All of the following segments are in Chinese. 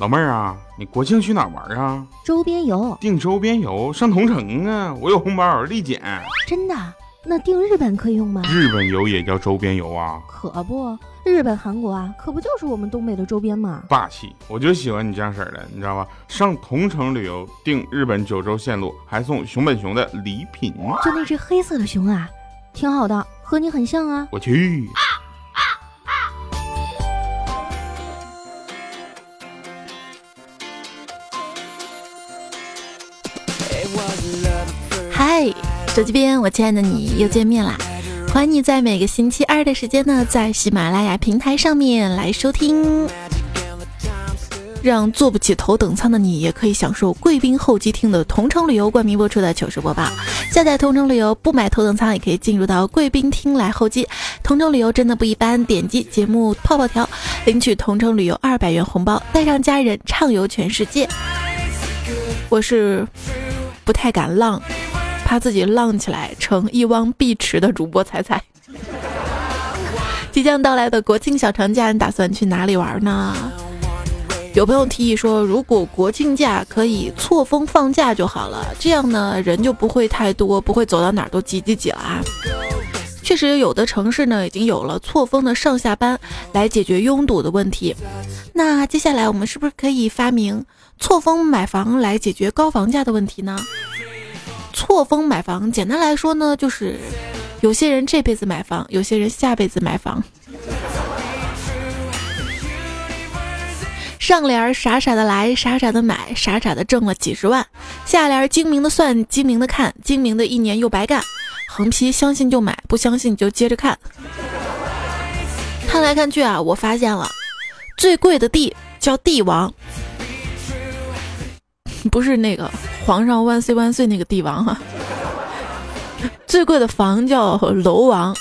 老妹儿啊，你国庆去哪玩啊？周边游，订周边游上同城啊！我有红包立减。真的？那订日本可以用吗？日本游也叫周边游啊？可不，日本、韩国啊，可不就是我们东北的周边吗？霸气！我就喜欢你这样式儿的，你知道吧？上同城旅游订日本九州线路，还送熊本熊的礼品。就那只黑色的熊啊，挺好的，和你很像啊。我去。嗨，手机边，我亲爱的你又见面啦！欢迎你在每个星期二的时间呢，在喜马拉雅平台上面来收听，让坐不起头等舱的你也可以享受贵宾候机厅的同城旅游冠名播出的糗事播报。下载同城旅游，不买头等舱也可以进入到贵宾厅来候机。同城旅游真的不一般，点击节目泡泡条，领取同城旅游二百元红包，带上家人畅游全世界。我是。不太敢浪，怕自己浪起来成一汪碧池的主播彩彩。即将到来的国庆小长假，你打算去哪里玩呢？有朋友提议说，如果国庆假可以错峰放假就好了，这样呢人就不会太多，不会走到哪儿都挤挤挤了啊。确实，有的城市呢已经有了错峰的上下班来解决拥堵的问题。那接下来我们是不是可以发明？错峰买房来解决高房价的问题呢？错峰买房，简单来说呢，就是有些人这辈子买房，有些人下辈子买房。上联傻傻的来，傻傻的买，傻傻的挣了几十万；下联精明的算，精明的看，精明的一年又白干。横批：相信就买，不相信就接着看。看来看去啊，我发现了，最贵的地叫帝王。不是那个皇上万岁万岁那个帝王哈，最贵的房叫楼王，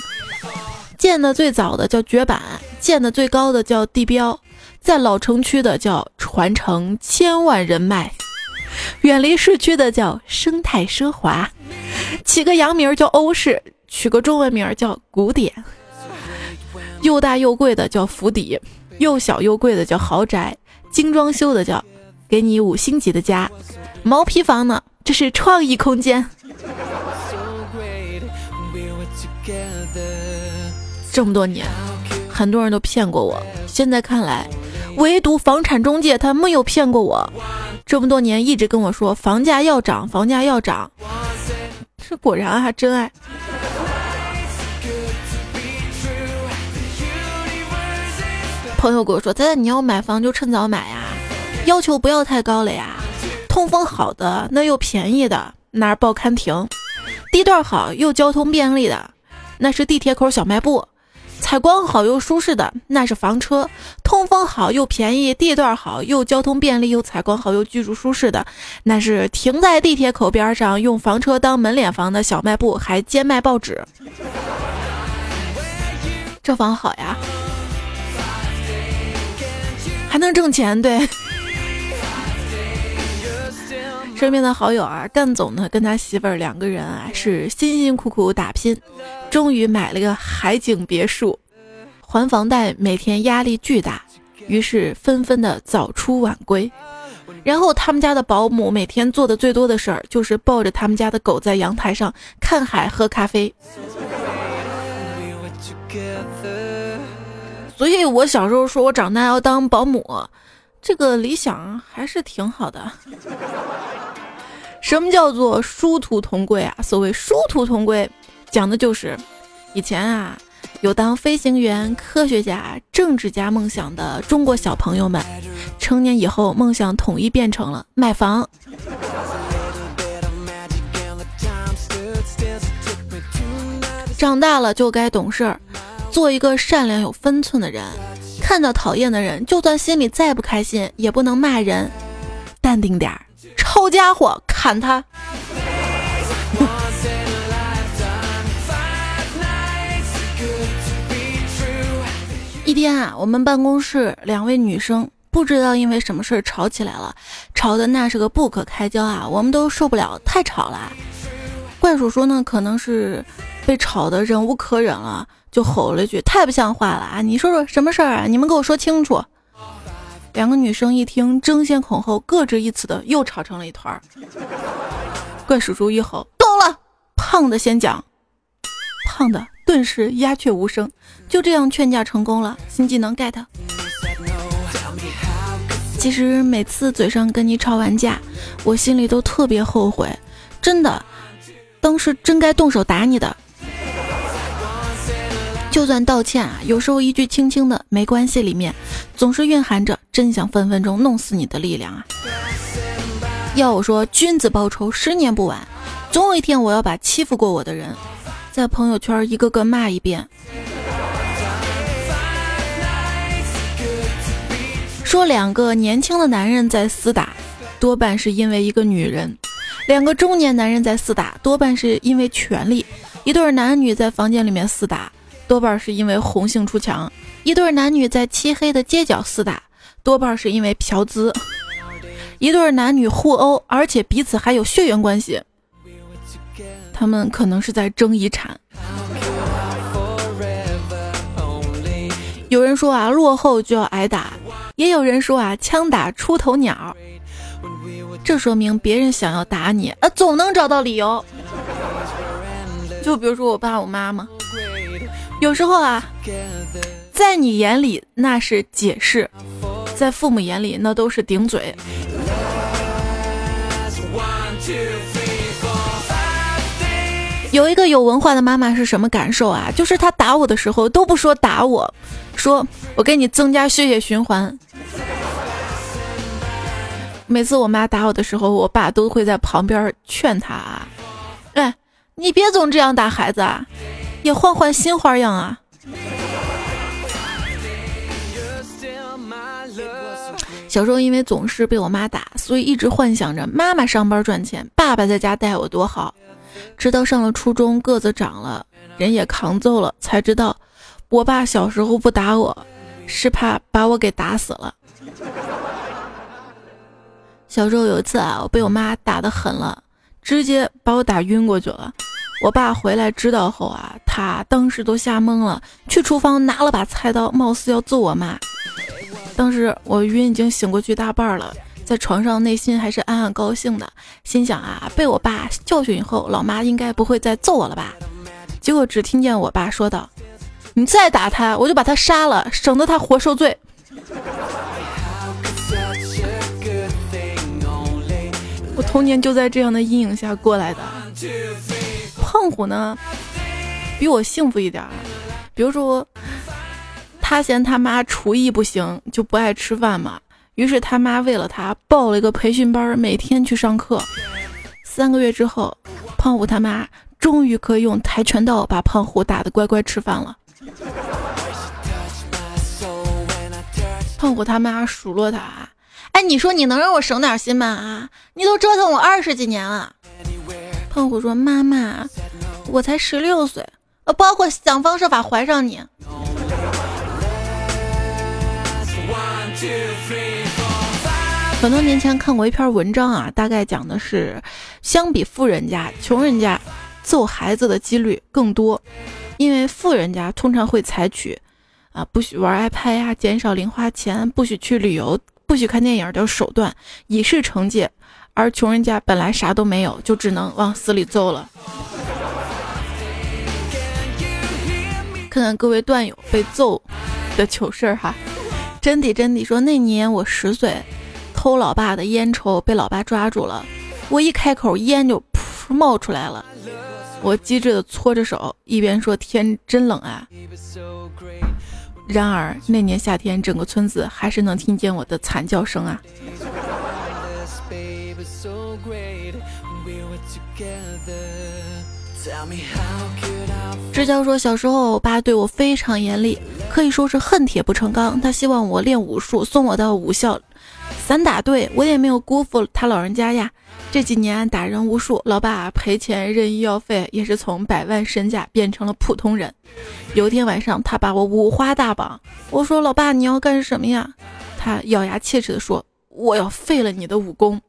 建的最早的叫绝版，建的最高的叫地标，在老城区的叫传承千万人脉，远离市区的叫生态奢华，起个洋名叫欧式，取个中文名叫古典，又大又贵的叫府邸，又小又贵的叫豪宅，精装修的叫。给你五星级的家，毛坯房呢？这是创意空间。这么多年，很多人都骗过我，现在看来，唯独房产中介他没有骗过我。这么多年一直跟我说房价要涨，房价要涨，这果然还真爱。朋友跟我说：“仔仔，你要买房就趁早买呀。”要求不要太高了呀，通风好的那又便宜的那是报刊亭，地段好又交通便利的那是地铁口小卖部，采光好又舒适的那是房车，通风好又便宜，地段好又交通便利又采光好又居住舒适的那是停在地铁口边上用房车当门脸房的小卖部，还兼卖报纸。这房好呀，还能挣钱，对。身边的好友啊，干总呢跟他媳妇儿两个人啊是辛辛苦苦打拼，终于买了个海景别墅，还房贷每天压力巨大，于是纷纷的早出晚归。然后他们家的保姆每天做的最多的事儿就是抱着他们家的狗在阳台上看海喝咖啡。所以我小时候说我长大要当保姆，这个理想还是挺好的。什么叫做殊途同归啊？所谓殊途同归，讲的就是以前啊有当飞行员、科学家、政治家梦想的中国小朋友们，成年以后梦想统一变成了买房。长大了就该懂事儿，做一个善良有分寸的人。看到讨厌的人，就算心里再不开心，也不能骂人，淡定点儿。抄家伙，砍他！一天啊，我们办公室两位女生不知道因为什么事儿吵起来了，吵的那是个不可开交啊，我们都受不了，太吵了。怪叔叔呢，可能是被吵得忍无可忍了，就吼了一句：“太不像话了啊！你说说什么事儿啊？你们给我说清楚。”两个女生一听，争先恐后，各执一词的又吵成了一团儿。怪叔叔一吼：“够了！”胖的先讲，胖的顿时鸦雀无声。就这样劝架成功了，新技能 get。其实每次嘴上跟你吵完架，我心里都特别后悔，真的，当时真该动手打你的。就算道歉啊，有时候一句轻轻的没关系里面，总是蕴含着真想分分钟弄死你的力量啊。要我说，君子报仇，十年不晚，总有一天我要把欺负过我的人，在朋友圈一个个骂一遍。说两个年轻的男人在厮打，多半是因为一个女人；两个中年男人在厮打，多半是因为权力；一对男女在房间里面厮打。多半是因为红杏出墙，一对男女在漆黑的街角厮打，多半是因为嫖资；一对男女互殴，而且彼此还有血缘关系，他们可能是在争遗产。有人说啊，落后就要挨打；也有人说啊，枪打出头鸟。这说明别人想要打你啊，总能找到理由。就比如说我爸我妈嘛。有时候啊，在你眼里那是解释，在父母眼里那都是顶嘴。有一个有文化的妈妈是什么感受啊？就是她打我的时候都不说打我，说我给你增加血液循环。每次我妈打我的时候，我爸都会在旁边劝她啊，哎，你别总这样打孩子啊。也换换新花样啊！小时候因为总是被我妈打，所以一直幻想着妈妈上班赚钱，爸爸在家带我多好。直到上了初中，个子长了，人也扛揍了，才知道我爸小时候不打我，是怕把我给打死了。小时候有一次啊，我被我妈打的狠了，直接把我打晕过去了。我爸回来知道后啊，他当时都吓懵了，去厨房拿了把菜刀，貌似要揍我妈。当时我晕已经醒过去大半了，在床上内心还是暗暗高兴的，心想啊，被我爸教训以后，老妈应该不会再揍我了吧？结果只听见我爸说道：“你再打他，我就把他杀了，省得他活受罪。”我童年就在这样的阴影下过来的。胖虎呢，比我幸福一点儿。比如说，他嫌他妈厨艺不行，就不爱吃饭嘛。于是他妈为了他报了一个培训班，每天去上课。三个月之后，胖虎他妈终于可以用跆拳道把胖虎打得乖乖吃饭了。胖虎他妈数落他：“哎，你说你能让我省点心吗？啊，你都折腾我二十几年了。”胖虎说：“妈妈，我才十六岁，呃，包括想方设法怀上你。”很多年前看过一篇文章啊，大概讲的是，相比富人家，穷人家揍孩子的几率更多，因为富人家通常会采取啊不许玩 iPad 呀，减少零花钱，不许去旅游，不许看电影的手段，以示惩戒。而穷人家本来啥都没有，就只能往死里揍了。看看各位段友被揍的糗事儿哈，真的真的说那年我十岁，偷老爸的烟抽被老爸抓住了，我一开口烟就噗冒出来了，我机智的搓着手，一边说天真冷啊。然而那年夏天，整个村子还是能听见我的惨叫声啊。支教说，小时候我爸对我非常严厉，可以说是恨铁不成钢。他希望我练武术，送我到武校散打队，我也没有辜负他老人家呀。这几年打人无数，老爸赔钱认医药费，也是从百万身价变成了普通人。有一天晚上，他把我五花大绑，我说：“老爸，你要干什么呀？”他咬牙切齿地说：“我要废了你的武功。”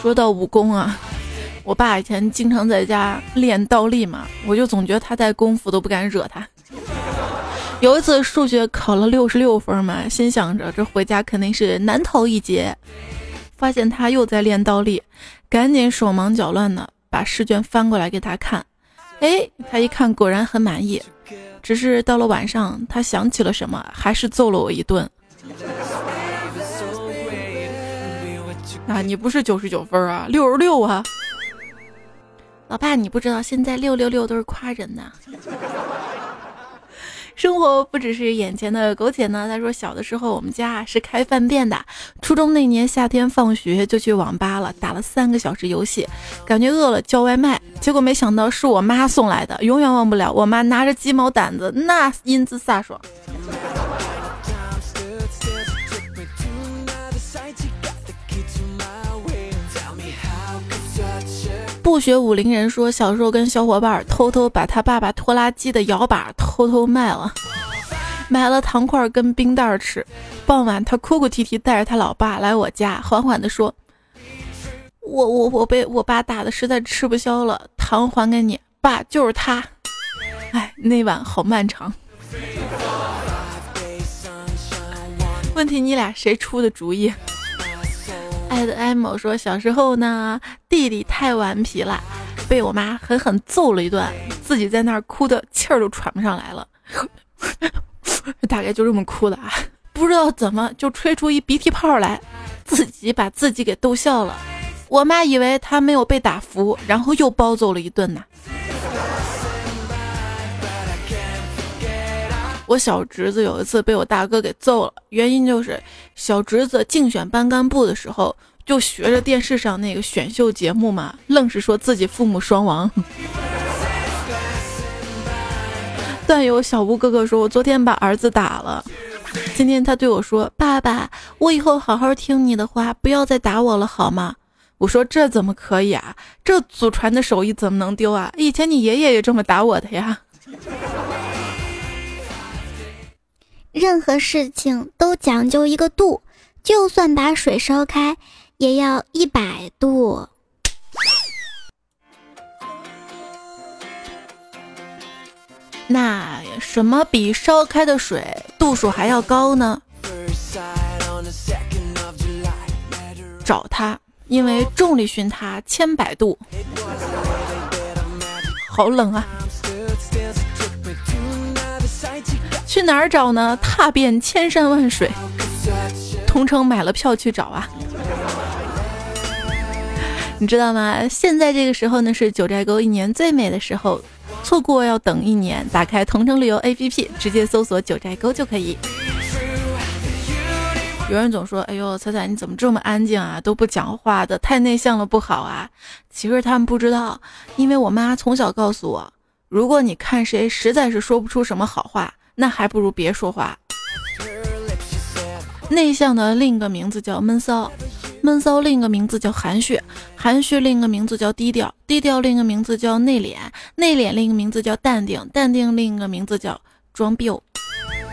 说到武功啊，我爸以前经常在家练倒立嘛，我就总觉得他带功夫都不敢惹他。有一次数学考了六十六分嘛，心想着这回家肯定是难逃一劫，发现他又在练倒立，赶紧手忙脚乱的把试卷翻过来给他看。哎，他一看果然很满意，只是到了晚上，他想起了什么，还是揍了我一顿。啊，你不是九十九分啊，六十六啊！老爸，你不知道现在六六六都是夸人的。生活不只是眼前的苟且呢。他说，小的时候我们家是开饭店的，初中那年夏天放学就去网吧了，打了三个小时游戏，感觉饿了叫外卖，结果没想到是我妈送来的，永远忘不了我妈拿着鸡毛掸子那英姿飒爽。不学武林人说，小时候跟小伙伴偷偷把他爸爸拖拉机的摇把偷偷卖了，买了糖块跟冰袋吃。傍晚，他哭哭啼啼带着他老爸来我家，缓缓地说：“我我我被我爸打的实在吃不消了，糖还给你，爸就是他。”哎，那晚好漫长。问题你俩谁出的主意？爱的艾某说：“小时候呢，弟弟太顽皮了，被我妈狠狠揍了一顿，自己在那儿哭的气儿都喘不上来了，大概就这么哭的啊，不知道怎么就吹出一鼻涕泡来，自己把自己给逗笑了。我妈以为他没有被打服，然后又暴揍了一顿呢。”我小侄子有一次被我大哥给揍了，原因就是小侄子竞选班干部的时候，就学着电视上那个选秀节目嘛，愣是说自己父母双亡。段友小吴哥哥说，我昨天把儿子打了，今天他对我说：“爸爸，我以后好好听你的话，不要再打我了，好吗？”我说：“这怎么可以啊？这祖传的手艺怎么能丢啊？以前你爷爷也这么打我的呀。”任何事情都讲究一个度，就算把水烧开，也要一百度。那什么比烧开的水度数还要高呢？找他，因为重力熏他千百度。好冷啊！去哪儿找呢？踏遍千山万水，同城买了票去找啊！你知道吗？现在这个时候呢，是九寨沟一年最美的时候，错过要等一年。打开同城旅游 APP，直接搜索九寨沟就可以。有人总说：“哎呦，彩彩你怎么这么安静啊？都不讲话的，太内向了不好啊。”其实他们不知道，因为我妈从小告诉我，如果你看谁实在是说不出什么好话。那还不如别说话。内向的另一个名字叫闷骚，闷骚另一个名字叫含蓄，含蓄另一个名字叫低调，低调另一个名字叫内敛，内敛另一个名字叫淡定，淡定另一个名字叫装逼。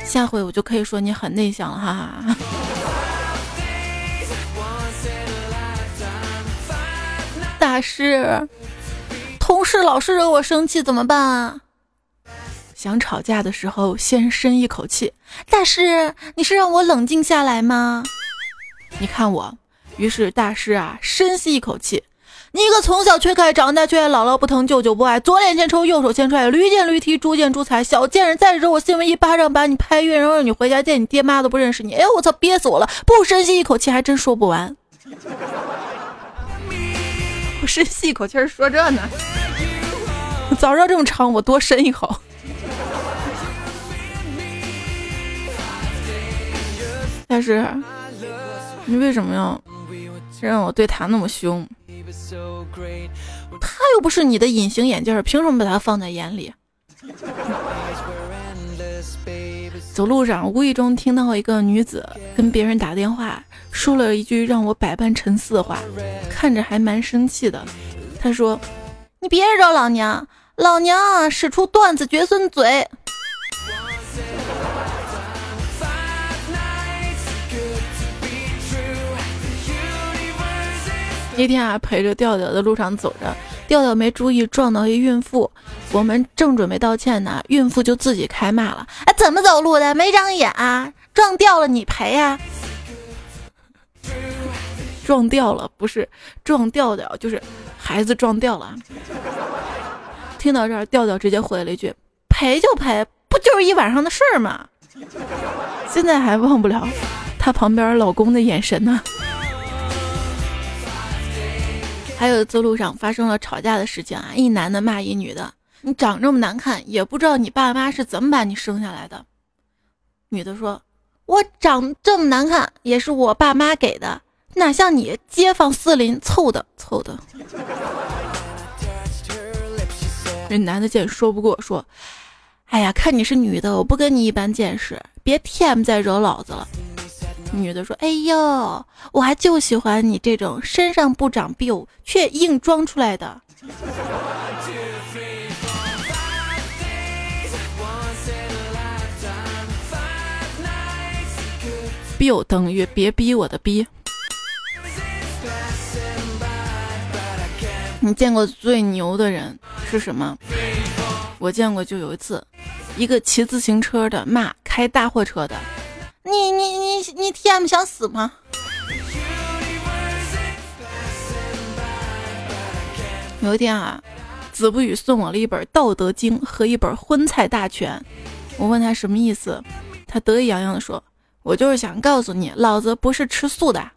下回我就可以说你很内向了，哈哈。大师，同事老是惹我生气，怎么办啊？想吵架的时候，先深一口气。大师，你是让我冷静下来吗？你看我。于是大师啊，深吸一口气。你一个从小缺钙长大缺爱姥姥不疼舅舅不爱，左脸先抽右手先踹，驴见驴踢猪见猪踩，小贱人再惹我新闻一巴掌把你拍晕，然后让你回家见你爹妈都不认识你。哎呦我操，憋死我了！不深吸一口气还真说不完。我深吸一口气说这呢，早知道这么长，我多深一口。但是，你为什么要让我对他那么凶？他又不是你的隐形眼镜，凭什么把他放在眼里？走路上无意中听到一个女子跟别人打电话，说了一句让我百般沉思的话，看着还蛮生气的。他说：“你别惹老娘，老娘使出断子绝孙嘴。”一天啊，陪着调调的路上走着，调调没注意撞到一孕妇，我们正准备道歉呢，孕妇就自己开骂了：“哎，怎么走路的？没长眼啊！撞掉了你赔 呀！”撞掉了不是撞调调，就是孩子撞掉了。听到这儿，调调直接回了一句：“赔就赔，不就是一晚上的事儿吗？”现在还忘不了她旁边老公的眼神呢。还有一次路上发生了吵架的事情啊，一男的骂一女的：“你长这么难看，也不知道你爸妈是怎么把你生下来的。”女的说：“我长这么难看，也是我爸妈给的。”哪像你街坊四邻凑的凑的。这男的见说不过，说：“哎呀，看你是女的，我不跟你一般见识，别 TM 再惹老子了。”女的说：“哎呦，我还就喜欢你这种身上不长膘却硬装出来的。”，biu 等于别逼我的逼。你见过最牛的人是什么？我见过，就有一次，一个骑自行车的骂开大货车的，你你你你 T M 想死吗？有一天啊，子不语送我了一本《道德经》和一本《荤菜大全》，我问他什么意思，他得意洋洋的说：“我就是想告诉你，老子不是吃素的。”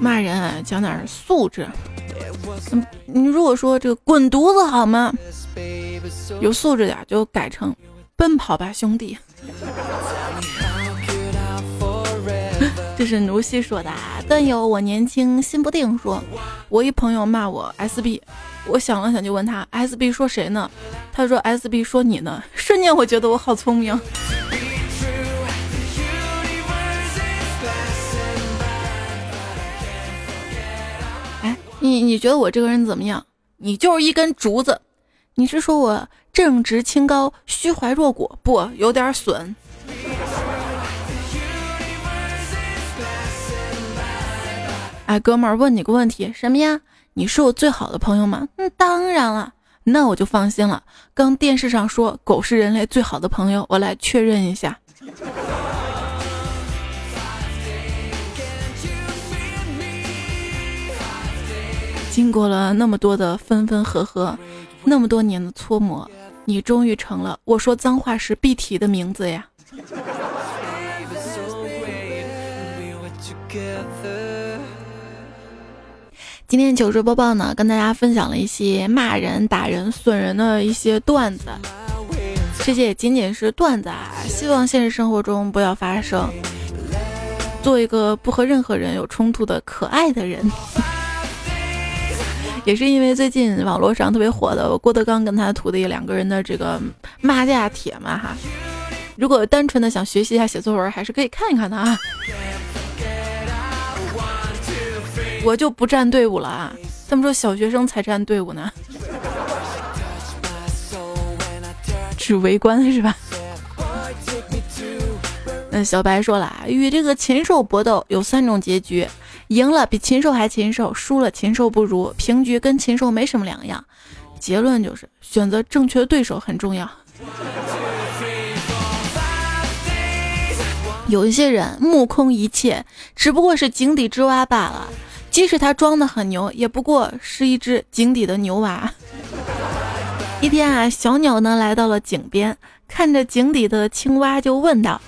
骂人讲点素质。嗯，你如果说这个滚犊子好吗？有素质点就改成奔跑吧兄弟。这是奴西说的。段友我年轻心不定说，我一朋友骂我 SB，我想了想就问他 SB 说谁呢？他说 SB 说你呢。瞬间我觉得我好聪明。你你觉得我这个人怎么样？你就是一根竹子。你是说我正直清高、虚怀若谷？不，有点损。哎，哥们儿，问你个问题，什么呀？你是我最好的朋友吗？嗯，当然了，那我就放心了。刚电视上说狗是人类最好的朋友，我来确认一下。经过了那么多的分分合合，那么多年的搓磨，你终于成了我说脏话时必提的名字呀！今天糗事播报呢，跟大家分享了一些骂人、打人、损人的一些段子，这些也仅仅是段子啊，希望现实生活中不要发生。做一个不和任何人有冲突的可爱的人。也是因为最近网络上特别火的郭德纲跟他徒弟两个人的这个骂架帖嘛哈，如果单纯的想学习一下写作文，还是可以看一看的啊。我就不站队伍了啊，他们说小学生才站队伍呢，只围观是吧？那小白说了，与这个禽兽搏斗有三种结局。赢了比禽兽还禽兽，输了禽兽不如，平局跟禽兽没什么两样。结论就是选择正确对手很重要。有一些人目空一切，只不过是井底之蛙罢了。即使他装的很牛，也不过是一只井底的牛娃。一天啊，小鸟呢来到了井边，看着井底的青蛙，就问道。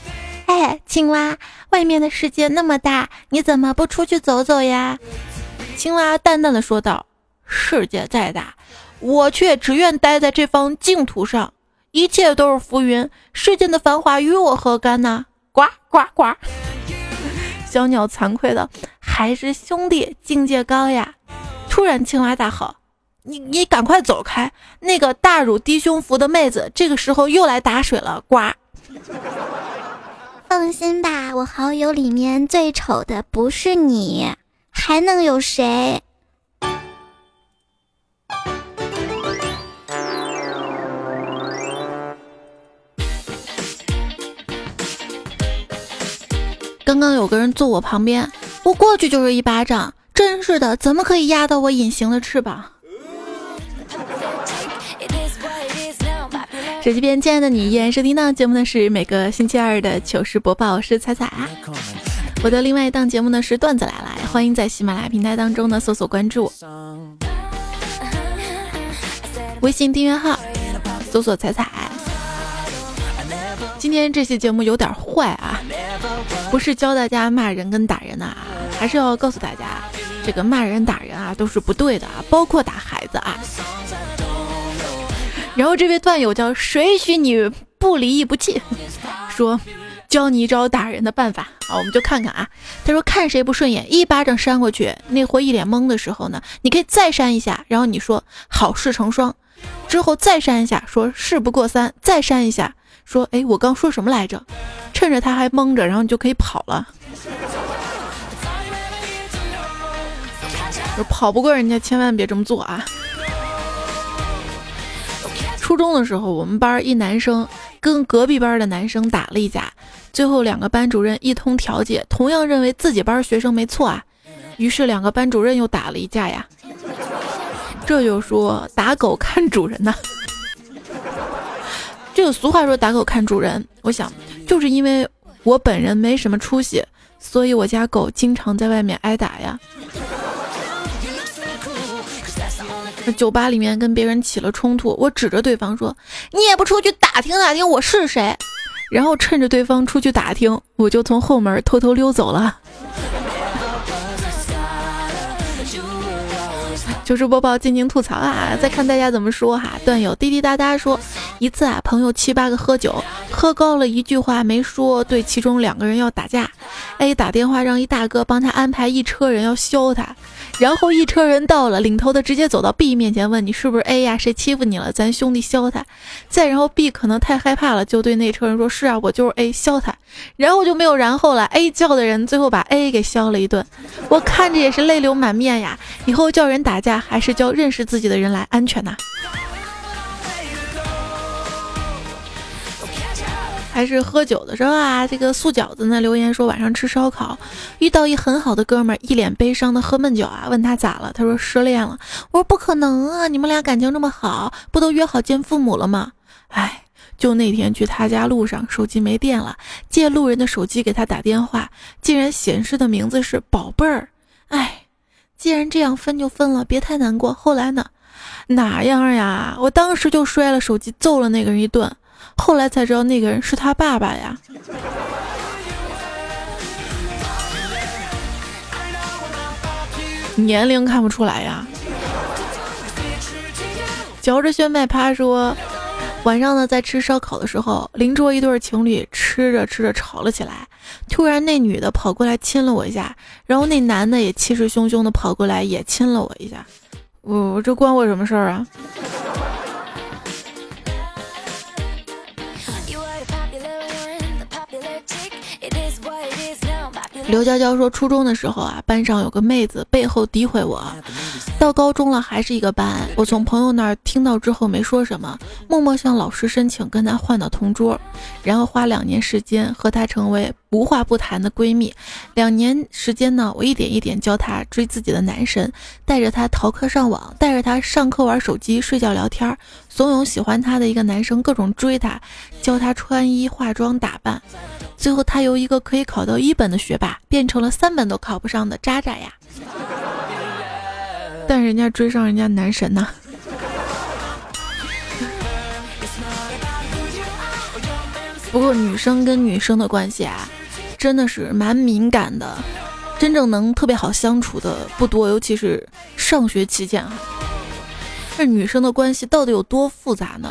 哎，青蛙，外面的世界那么大，你怎么不出去走走呀？青蛙淡淡的说道：“世界再大，我却只愿待在这方净土上。一切都是浮云，世间的繁华与我何干呢？”呱呱呱！小鸟惭愧的，还是兄弟境界高呀。突然，青蛙大吼：“你你赶快走开！那个大乳低胸服的妹子，这个时候又来打水了。”呱。放心吧我好友里面最丑的不是你还能有谁？刚刚有个人坐我旁边我过去就是一巴掌真是的怎么可以压到我隐形的翅膀？手机边，亲爱的你，依然收听到节目的是每个星期二的糗事播报，我是彩彩。我的另外一档节目呢是段子来了，欢迎在喜马拉雅平台当中呢搜索关注，微信订阅号搜索彩彩。今天这期节目有点坏啊，不是教大家骂人跟打人呐，还是要告诉大家，这个骂人打人啊都是不对的啊，包括打孩子啊。然后这位段友叫谁许你不离不弃，说教你一招打人的办法啊，我们就看看啊。他说看谁不顺眼一巴掌扇过去，那货一脸懵的时候呢，你可以再扇一下，然后你说好事成双，之后再扇一下，说事不过三，再扇一下，说哎我刚说什么来着？趁着他还懵着，然后你就可以跑了。跑不过人家，千万别这么做啊。初中的时候，我们班一男生跟隔壁班的男生打了一架，最后两个班主任一通调解，同样认为自己班学生没错啊，于是两个班主任又打了一架呀。这就说打狗看主人呐。这个俗话说打狗看主人，我想就是因为我本人没什么出息，所以我家狗经常在外面挨打呀。酒吧里面跟别人起了冲突，我指着对方说：“你也不出去打听打听我是谁。”然后趁着对方出去打听，我就从后门偷偷溜走了。就是播报，静静吐槽啊！再看大家怎么说哈。段友滴滴答答说，一次啊，朋友七八个喝酒，喝高了一句话没说，对其中两个人要打架。A 打电话让一大哥帮他安排一车人要削他。然后一车人到了，领头的直接走到 B 面前问你是不是 A 呀？谁欺负你了？咱兄弟削他。再然后 B 可能太害怕了，就对那车人说：“是啊，我就是 A，削他。”然后就没有然后了。A 叫的人最后把 A 给削了一顿，我看着也是泪流满面呀。以后叫人打架还是叫认识自己的人来安全呐。还是喝酒的时候啊，这个素饺子呢留言说晚上吃烧烤，遇到一很好的哥们儿，一脸悲伤的喝闷酒啊，问他咋了，他说失恋了。我说不可能啊，你们俩感情这么好，不都约好见父母了吗？哎，就那天去他家路上，手机没电了，借路人的手机给他打电话，竟然显示的名字是宝贝儿。哎，既然这样分就分了，别太难过。后来呢？哪样呀？我当时就摔了手机，揍了那个人一顿。后来才知道那个人是他爸爸呀，年龄看不出来呀。嚼着炫迈趴说，晚上呢在吃烧烤的时候，邻桌一对情侣吃着吃着吵了起来，突然那女的跑过来亲了我一下，然后那男的也气势汹汹的跑过来也亲了我一下，我这关我什么事儿啊？刘娇娇说：“初中的时候啊，班上有个妹子背后诋毁我，到高中了还是一个班。我从朋友那儿听到之后没说什么，默默向老师申请跟她换到同桌，然后花两年时间和她成为无话不谈的闺蜜。两年时间呢，我一点一点教她追自己的男神，带着她逃课上网，带着她上课玩手机、睡觉聊天，怂恿喜欢她的一个男生各种追她，教她穿衣化妆打扮。”最后，他由一个可以考到一本的学霸，变成了三本都考不上的渣渣呀！但人家追上人家男神呢。不过，女生跟女生的关系啊，真的是蛮敏感的，真正能特别好相处的不多，尤其是上学期间啊。这女生的关系到底有多复杂呢？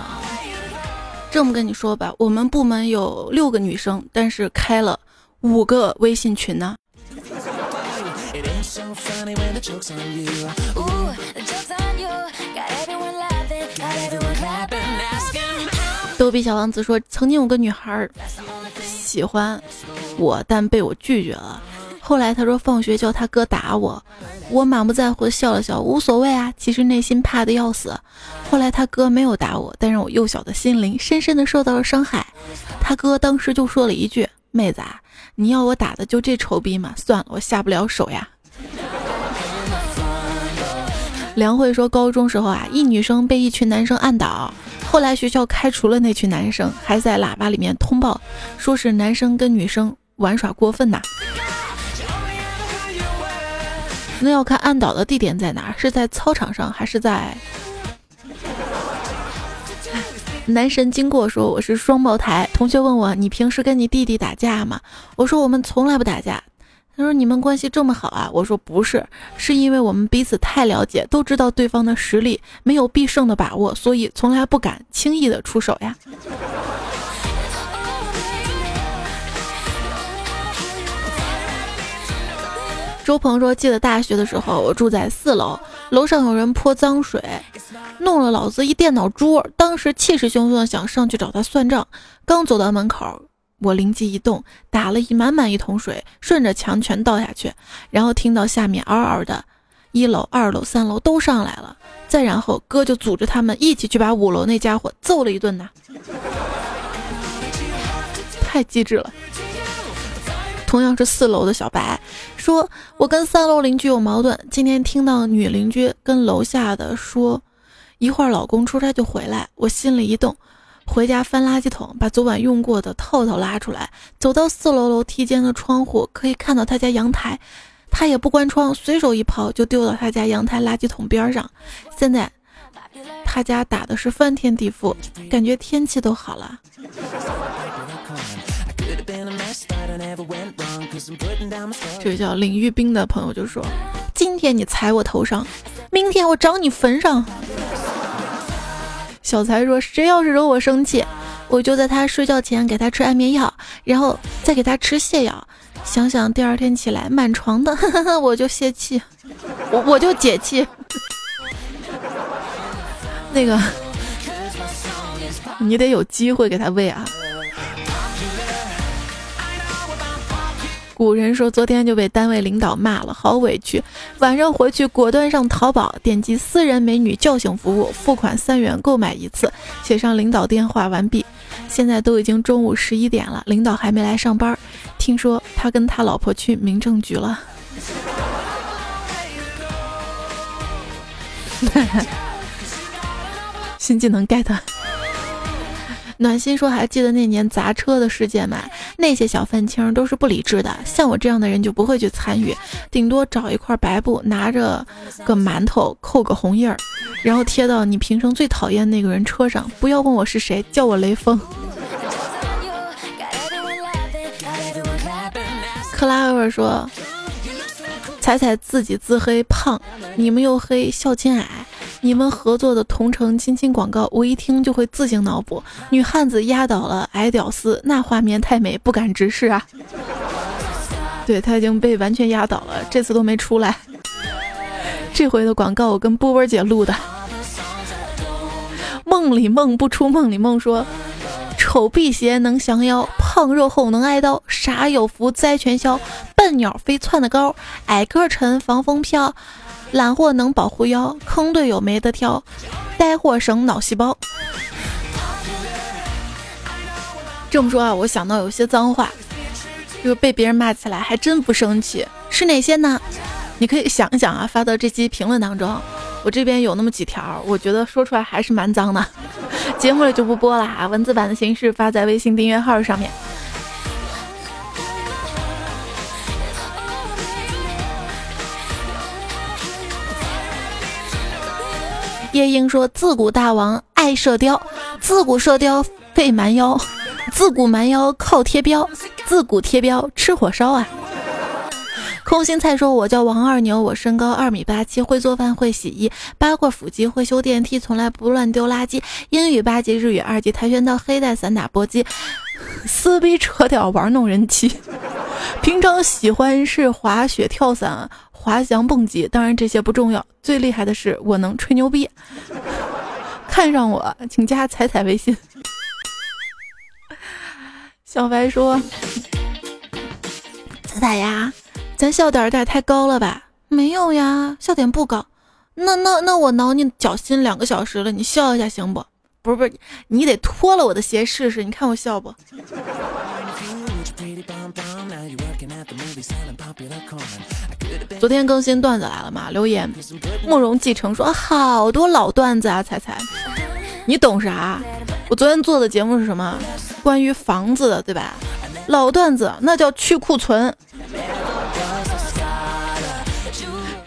这么跟你说吧，我们部门有六个女生，但是开了五个微信群呢。逗比小王子说，曾经有个女孩喜欢我，但被我拒绝了。后来他说放学叫他哥打我，我满不在乎的笑了笑，无所谓啊。其实内心怕的要死。后来他哥没有打我，但是我幼小的心灵深深的受到了伤害。他哥当时就说了一句：“妹子啊，你要我打的就这丑逼吗？算了，我下不了手呀。梁慧说，高中时候啊，一女生被一群男生按倒，后来学校开除了那群男生，还在喇叭里面通报，说是男生跟女生玩耍过分呐。那要看按倒的地点在哪，是在操场上还是在？男神经过说我是双胞胎，同学问我你平时跟你弟弟打架吗？我说我们从来不打架。他说你们关系这么好啊？我说不是，是因为我们彼此太了解，都知道对方的实力，没有必胜的把握，所以从来不敢轻易的出手呀。周鹏说：“记得大学的时候，我住在四楼，楼上有人泼脏水，弄了老子一电脑桌。当时气势汹汹的想上去找他算账，刚走到门口，我灵机一动，打了一满满一桶水，顺着墙全倒下去。然后听到下面嗷嗷的，一楼、二楼、三楼都上来了。再然后，哥就组织他们一起去把五楼那家伙揍了一顿呐，太机智了。同样是四楼的小白。”说，我跟三楼邻居有矛盾。今天听到女邻居跟楼下的说，一会儿老公出差就回来，我心里一动，回家翻垃圾桶，把昨晚用过的套套拉出来，走到四楼楼梯间的窗户，可以看到他家阳台，他也不关窗，随手一抛就丢到他家阳台垃圾桶边上。现在他家打的是翻天地覆，感觉天气都好了。这个叫领玉冰的朋友就说：“今天你踩我头上，明天我长你坟上。”小财说：“谁要是惹我生气，我就在他睡觉前给他吃安眠药，然后再给他吃泻药。想想第二天起来满床的，我就泄气，我我就解气。那个，你得有机会给他喂啊。”古人说，昨天就被单位领导骂了，好委屈。晚上回去，果断上淘宝，点击私人美女叫醒服务，付款三元购买一次，写上领导电话完毕。现在都已经中午十一点了，领导还没来上班。听说他跟他老婆去民政局了。新技能 get。暖心说：“还记得那年砸车的事件吗？那些小愤青都是不理智的，像我这样的人就不会去参与，顶多找一块白布，拿着个馒头扣个红印儿，然后贴到你平生最讨厌那个人车上。不要问我是谁，叫我雷锋。”克拉尔说：“彩彩自己自黑胖，你们又黑孝亲矮。”你们合作的同城亲亲广告，我一听就会自行脑补：女汉子压倒了矮屌丝，那画面太美，不敢直视啊！对他已经被完全压倒了，这次都没出来。这回的广告我跟波波姐录的。梦里梦不出梦里梦说：丑辟邪能降妖，胖肉厚能挨刀，傻有福灾全消，笨鸟飞窜的高，矮个沉防风飘。懒货能保护腰，坑队友没得挑，呆货省脑细胞。这么说啊，我想到有些脏话，就是被别人骂起来还真不生气，是哪些呢？你可以想一想啊，发到这期评论当中。我这边有那么几条，我觉得说出来还是蛮脏的。节目里就不播了哈，文字版的形式发在微信订阅号上面。夜莺说：“自古大王爱射雕，自古射雕费蛮腰，自古蛮腰靠贴标，自古贴标吃火烧啊。”空心菜说：“我叫王二牛，我身高二米八七，会做饭，会洗衣，八块腹肌，会修电梯，从来不乱丢垃圾。英语八级，日语二级，跆拳道黑带，散打搏击，撕逼扯屌玩弄人妻。平常喜欢是滑雪、跳伞。”滑翔、蹦极，当然这些不重要，最厉害的是我能吹牛逼。看上我，请加彩彩微信。小白说：“彩彩呀，咱笑点有点太高了吧？没有呀，笑点不高。那那那我挠你脚心两个小时了，你笑一下行不？不是不是，你得脱了我的鞋试试，你看我笑不？昨天更新段子来了吗？留言，慕容继承说好多老段子啊，彩彩，你懂啥？我昨天做的节目是什么？关于房子的，对吧？老段子那叫去库存。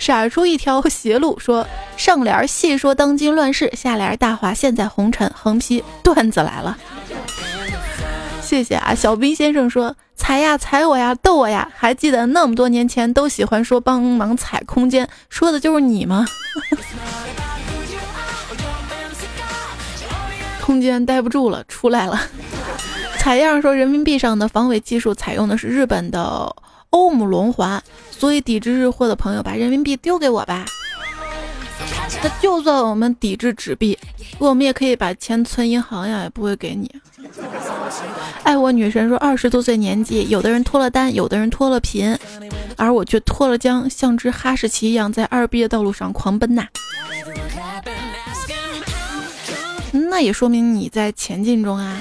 闪出一条邪路，说上联细说当今乱世，下联大话现在红尘，横批段子来了。谢谢啊，小兵先生说踩呀踩我呀逗我呀，还记得那么多年前都喜欢说帮忙踩空间，说的就是你吗？空间待不住了，出来了。采样说人民币上的防伪技术采用的是日本的欧姆龙环，所以抵制日货的朋友把人民币丢给我吧。那就算我们抵制纸币，我们也可以把钱存银行呀，也不会给你。爱我女神说二十多岁年纪，有的人脱了单，有的人脱了贫，而我却脱了缰，像只哈士奇一样在二逼的道路上狂奔呐。那也说明你在前进中啊。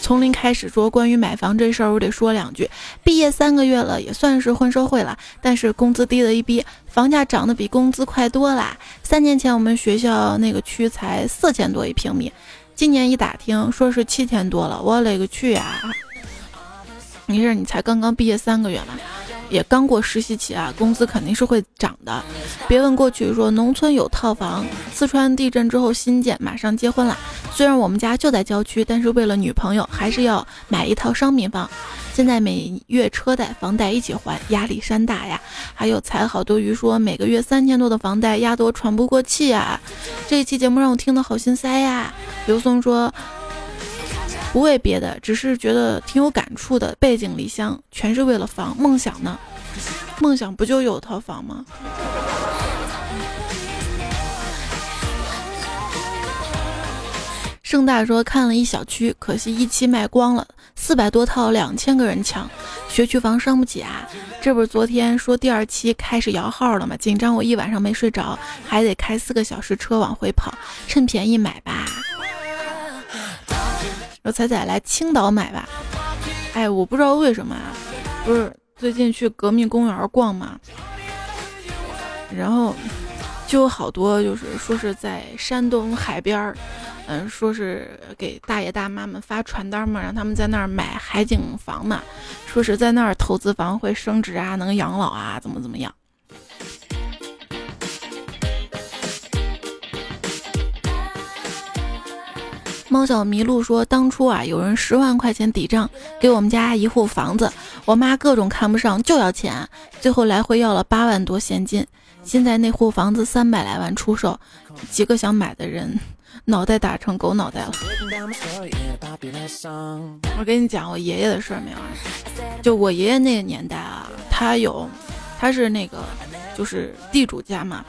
从零开始说关于买房这事儿，我得说两句。毕业三个月了，也算是混社会了，但是工资低的一逼，房价涨得比工资快多啦。三年前我们学校那个区才四千多一平米，今年一打听说是七千多了，我勒个去呀！没事，你才刚刚毕业三个月嘛。也刚过实习期啊，工资肯定是会涨的。别问过去说农村有套房，四川地震之后新建，马上结婚了。虽然我们家就在郊区，但是为了女朋友，还是要买一套商品房。现在每月车贷、房贷一起还，压力山大呀。还有才好多鱼说每个月三千多的房贷压得我喘不过气呀。这一期节目让我听得好心塞呀。刘松说。不为别的，只是觉得挺有感触的。背井离乡，全是为了房。梦想呢？梦想不就有套房吗？盛大说看了一小区，可惜一期卖光了，四百多套，两千个人抢，学区房伤不起啊！这不是昨天说第二期开始摇号了吗？紧张我一晚上没睡着，还得开四个小时车往回跑，趁便宜买吧。说彩彩来青岛买吧，哎，我不知道为什么啊，不是最近去革命公园逛嘛，然后就有好多就是说是在山东海边儿，嗯，说是给大爷大妈们发传单嘛，让他们在那儿买海景房嘛，说是在那儿投资房会升值啊，能养老啊，怎么怎么样。猫小麋鹿说：“当初啊，有人十万块钱抵账给我们家一户房子，我妈各种看不上就要钱，最后来回要了八万多现金。现在那户房子三百来万出售，几个想买的人脑袋打成狗脑袋了。”我跟你讲我爷爷的事儿没有啊？就我爷爷那个年代啊，他有，他是那个就是地主家嘛，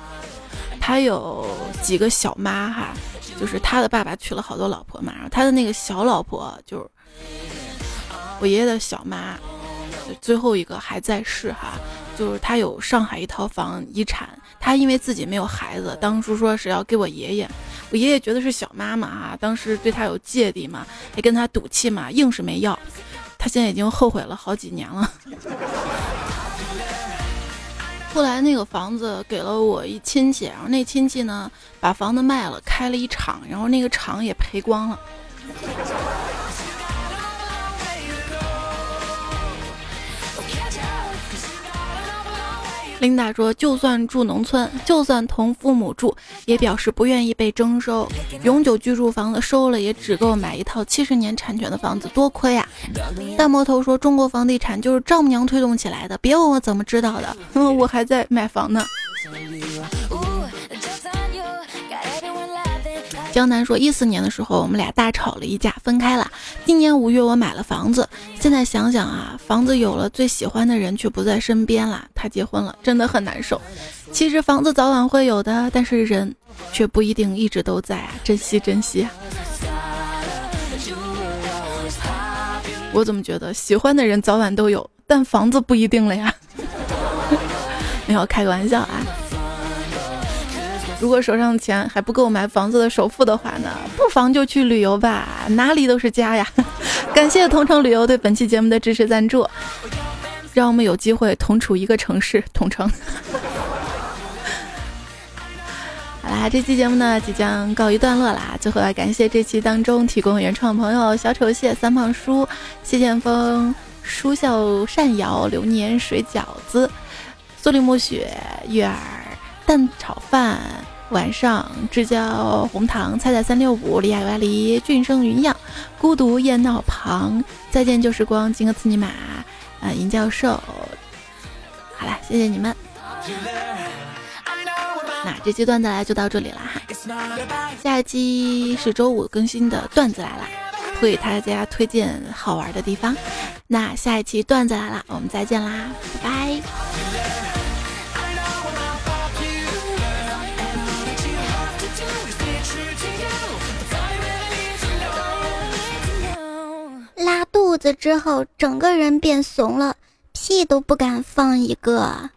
他有几个小妈哈。就是他的爸爸娶了好多老婆嘛，然后他的那个小老婆就是我爷爷的小妈，最后一个还在世哈。就是他有上海一套房遗产，他因为自己没有孩子，当初说是要给我爷爷，我爷爷觉得是小妈嘛啊，当时对他有芥蒂嘛，也跟他赌气嘛，硬是没要。他现在已经后悔了好几年了。后来那个房子给了我一亲戚，然后那亲戚呢把房子卖了，开了一厂，然后那个厂也赔光了。琳达说：“就算住农村，就算同父母住，也表示不愿意被征收。永久居住房子收了，也只够买一套七十年产权的房子，多亏呀！”大魔头说：“中国房地产就是丈母娘推动起来的，别问我怎么知道的，我还在买房呢。”江南说：“一四年的时候，我们俩大吵了一架，分开了。今年五月，我买了房子。现在想想啊，房子有了，最喜欢的人却不在身边了。他结婚了，真的很难受。其实房子早晚会有的，但是人却不一定一直都在啊，珍惜珍惜。我怎么觉得喜欢的人早晚都有，但房子不一定了呀？没有开个玩笑啊。”如果手上的钱还不够买房子的首付的话呢，不妨就去旅游吧，哪里都是家呀！感谢同城旅游对本期节目的支持赞助，让我们有机会同处一个城市，同城。好啦，这期节目呢即将告一段落啦。最后要感谢这期当中提供原创朋友小丑蟹、三胖叔、谢剑锋、书笑善瑶、流年水饺子、苏里木雪、月儿、蛋炒饭、晚上知交红糖、菜菜三六五、李爱歪离、俊生云样、孤独雁闹旁、再见旧时光、金河刺尼玛、啊银教授。好啦，谢谢你们。那这期段子来就到这里了哈，下一期是周五更新的段子来了，会给大家推荐好玩的地方。那下一期段子来了，我们再见啦，拜拜。拉肚子之后整个人变怂了屁都不敢放一个。